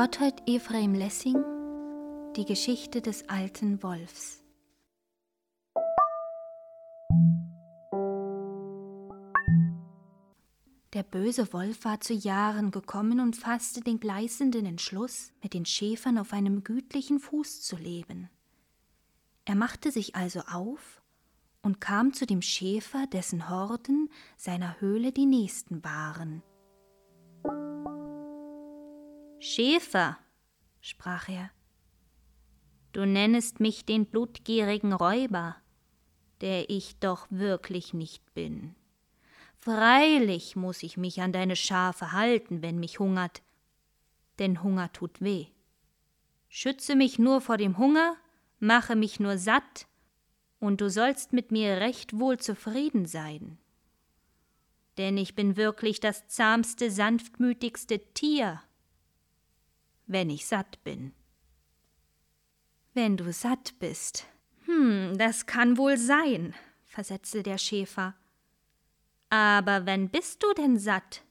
Gotthold Ephraim Lessing Die Geschichte des alten Wolfs Der böse Wolf war zu Jahren gekommen und fasste den gleißenden Entschluss, mit den Schäfern auf einem gütlichen Fuß zu leben. Er machte sich also auf und kam zu dem Schäfer, dessen Horden seiner Höhle die nächsten waren. Schäfer, sprach er, du nennest mich den blutgierigen Räuber, der ich doch wirklich nicht bin. Freilich muss ich mich an deine Schafe halten, wenn mich hungert, denn Hunger tut weh. Schütze mich nur vor dem Hunger, mache mich nur satt, und du sollst mit mir recht wohl zufrieden sein. Denn ich bin wirklich das zahmste, sanftmütigste Tier, wenn ich satt bin. Wenn du satt bist. Hm, das kann wohl sein, versetzte der Schäfer. Aber wann bist du denn satt?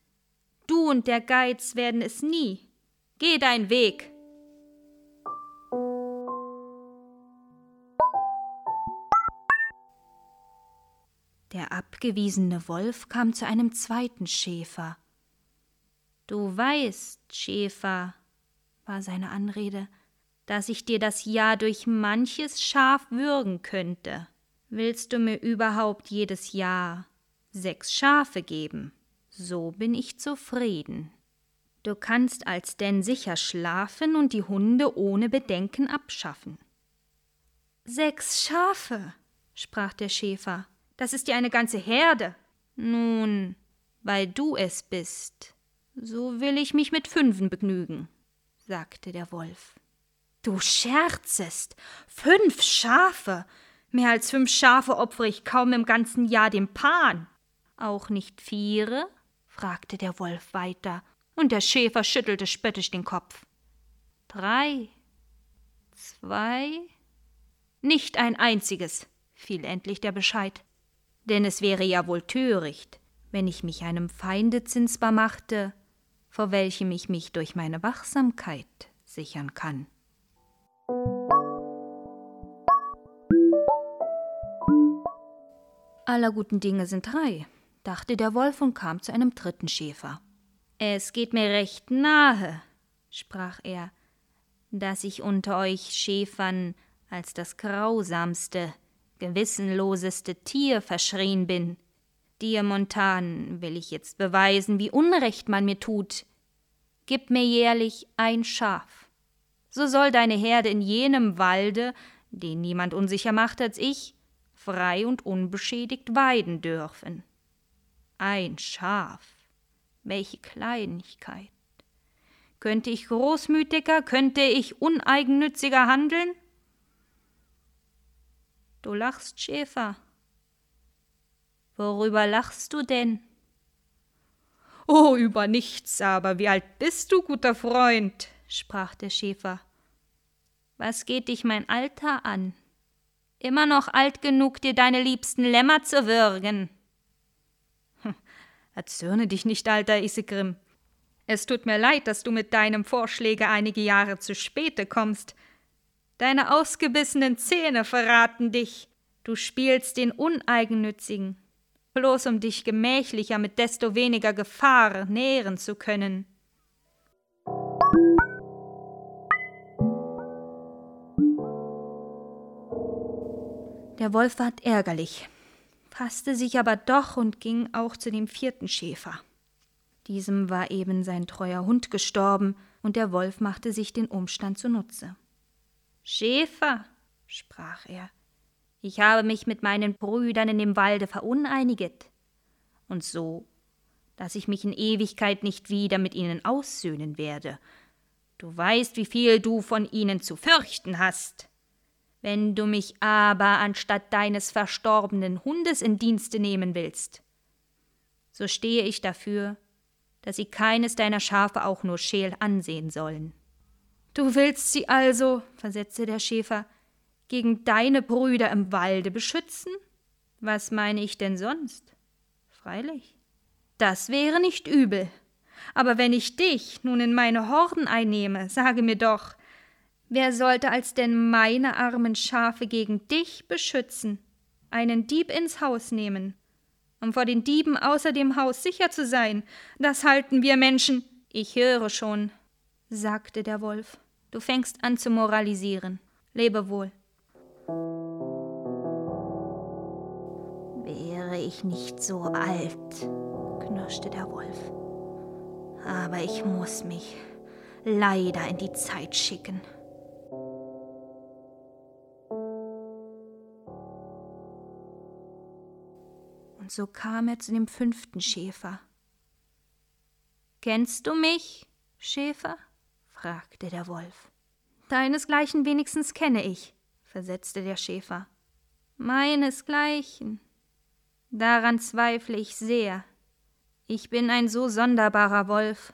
Du und der Geiz werden es nie. Geh dein Weg. Der abgewiesene Wolf kam zu einem zweiten Schäfer. Du weißt, Schäfer, war seine Anrede, dass ich dir das Jahr durch manches Schaf würgen könnte. Willst du mir überhaupt jedes Jahr sechs Schafe geben, so bin ich zufrieden. Du kannst alsdenn sicher schlafen und die Hunde ohne Bedenken abschaffen. Sechs Schafe, sprach der Schäfer, das ist ja eine ganze Herde. Nun, weil du es bist, so will ich mich mit fünfen begnügen, sagte der Wolf. Du scherzest. Fünf Schafe. Mehr als fünf Schafe opfere ich kaum im ganzen Jahr dem Pan. Auch nicht Viere? fragte der Wolf weiter, und der Schäfer schüttelte spöttisch den Kopf. Drei, zwei, nicht ein einziges, fiel endlich der Bescheid. Denn es wäre ja wohl töricht, wenn ich mich einem Feinde zinsbar machte, vor welchem ich mich durch meine Wachsamkeit sichern kann. Aller guten Dinge sind drei, dachte der Wolf und kam zu einem dritten Schäfer. Es geht mir recht nahe, sprach er, dass ich unter euch Schäfern als das grausamste, gewissenloseste Tier verschrien bin. Dir, Montan, will ich jetzt beweisen, wie Unrecht man mir tut. Gib mir jährlich ein Schaf. So soll deine Herde in jenem Walde, den niemand unsicher macht als ich, frei und unbeschädigt weiden dürfen. Ein Schaf. Welche Kleinigkeit. Könnte ich großmütiger, könnte ich uneigennütziger handeln? Du lachst, Schäfer. Worüber lachst du denn? Oh, über nichts, aber wie alt bist du, guter Freund? sprach der Schäfer. Was geht dich mein Alter an? Immer noch alt genug, dir deine liebsten Lämmer zu würgen. Erzürne dich nicht, alter Isegrim. Es tut mir leid, dass du mit deinem Vorschläge einige Jahre zu späte kommst. Deine ausgebissenen Zähne verraten dich. Du spielst den Uneigennützigen, bloß um dich gemächlicher mit desto weniger Gefahr nähren zu können. Der Wolf ward ärgerlich fasste sich aber doch und ging auch zu dem vierten Schäfer. Diesem war eben sein treuer Hund gestorben, und der Wolf machte sich den Umstand zunutze. Schäfer, sprach er, ich habe mich mit meinen Brüdern in dem Walde veruneiniget, und so, dass ich mich in Ewigkeit nicht wieder mit ihnen aussöhnen werde. Du weißt, wie viel du von ihnen zu fürchten hast. Wenn du mich aber anstatt deines verstorbenen Hundes in Dienste nehmen willst, so stehe ich dafür, dass sie keines deiner Schafe auch nur scheel ansehen sollen. Du willst sie also, versetzte der Schäfer, gegen deine Brüder im Walde beschützen? Was meine ich denn sonst? Freilich. Das wäre nicht übel. Aber wenn ich dich nun in meine Horden einnehme, sage mir doch, wer sollte als denn meine armen Schafe gegen dich beschützen, einen Dieb ins Haus nehmen, um vor den Dieben außer dem Haus sicher zu sein? Das halten wir Menschen. Ich höre schon, sagte der Wolf. Du fängst an zu moralisieren. Lebe wohl. Wäre ich nicht so alt, knirschte der Wolf. Aber ich muss mich leider in die Zeit schicken. Und so kam er zu dem fünften Schäfer. Kennst du mich, Schäfer? fragte der Wolf. Deinesgleichen wenigstens kenne ich, versetzte der Schäfer. Meinesgleichen. Daran zweifle ich sehr. Ich bin ein so sonderbarer Wolf,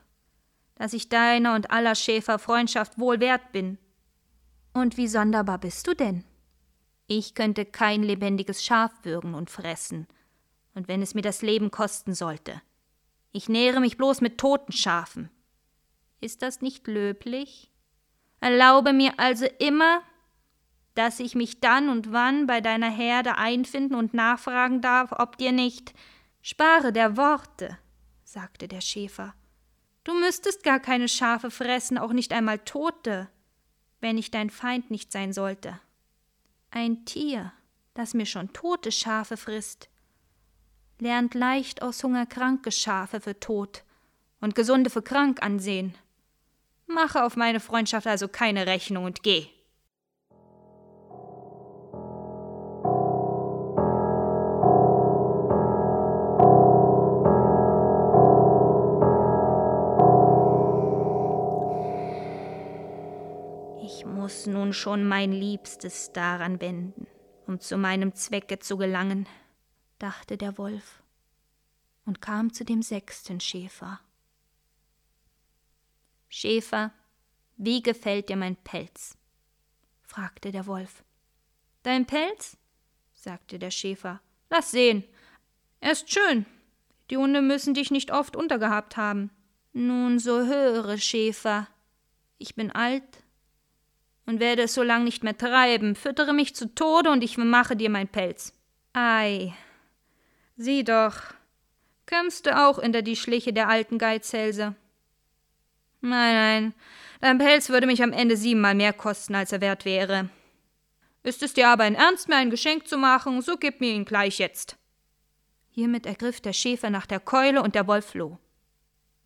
dass ich deiner und aller Schäfer Freundschaft wohl wert bin. Und wie sonderbar bist du denn? Ich könnte kein lebendiges Schaf würgen und fressen, und wenn es mir das Leben kosten sollte. Ich nähere mich bloß mit toten Schafen. Ist das nicht löblich? Erlaube mir also immer, dass ich mich dann und wann bei deiner Herde einfinden und nachfragen darf, ob dir nicht Spare der Worte, sagte der Schäfer. Du müsstest gar keine Schafe fressen, auch nicht einmal tote, wenn ich dein Feind nicht sein sollte. Ein Tier, das mir schon tote Schafe frisst, lernt leicht aus Hunger kranke Schafe für tot und gesunde für krank ansehen. Mache auf meine Freundschaft also keine Rechnung und geh. Nun schon mein Liebstes daran wenden, um zu meinem Zwecke zu gelangen, dachte der Wolf und kam zu dem sechsten Schäfer. Schäfer, wie gefällt dir mein Pelz? fragte der Wolf. Dein Pelz? sagte der Schäfer. Lass sehen. Er ist schön. Die Hunde müssen dich nicht oft untergehabt haben. Nun so höre, Schäfer. Ich bin alt und werde es so lang nicht mehr treiben. Füttere mich zu Tode und ich mache dir mein Pelz. Ei, sieh doch, kömmst du auch hinter die Schliche der alten Geizhälse. Nein, nein, dein Pelz würde mich am Ende siebenmal mehr kosten, als er wert wäre. Ist es dir aber in Ernst, mir ein Geschenk zu machen, so gib mir ihn gleich jetzt. Hiermit ergriff der Schäfer nach der Keule und der Wolf floh.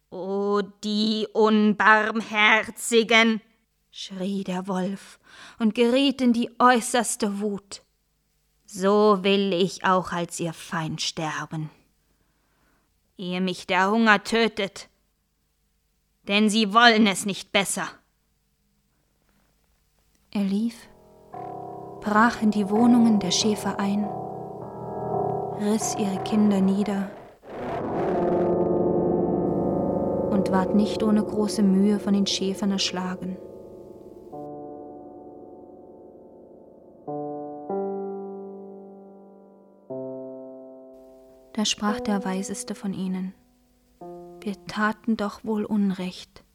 O die Unbarmherzigen! Schrie der Wolf und geriet in die äußerste Wut. So will ich auch als ihr Feind sterben. Ehe mich der Hunger tötet, denn sie wollen es nicht besser. Er lief, brach in die Wohnungen der Schäfer ein, riss ihre Kinder nieder und ward nicht ohne große Mühe von den Schäfern erschlagen. Da sprach der Weiseste von ihnen. Wir taten doch wohl Unrecht,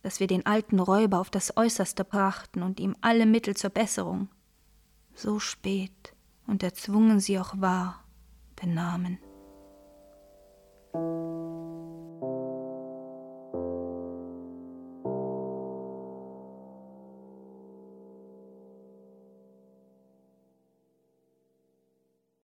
dass wir den alten Räuber auf das Äußerste brachten und ihm alle Mittel zur Besserung so spät und erzwungen sie auch war, benahmen.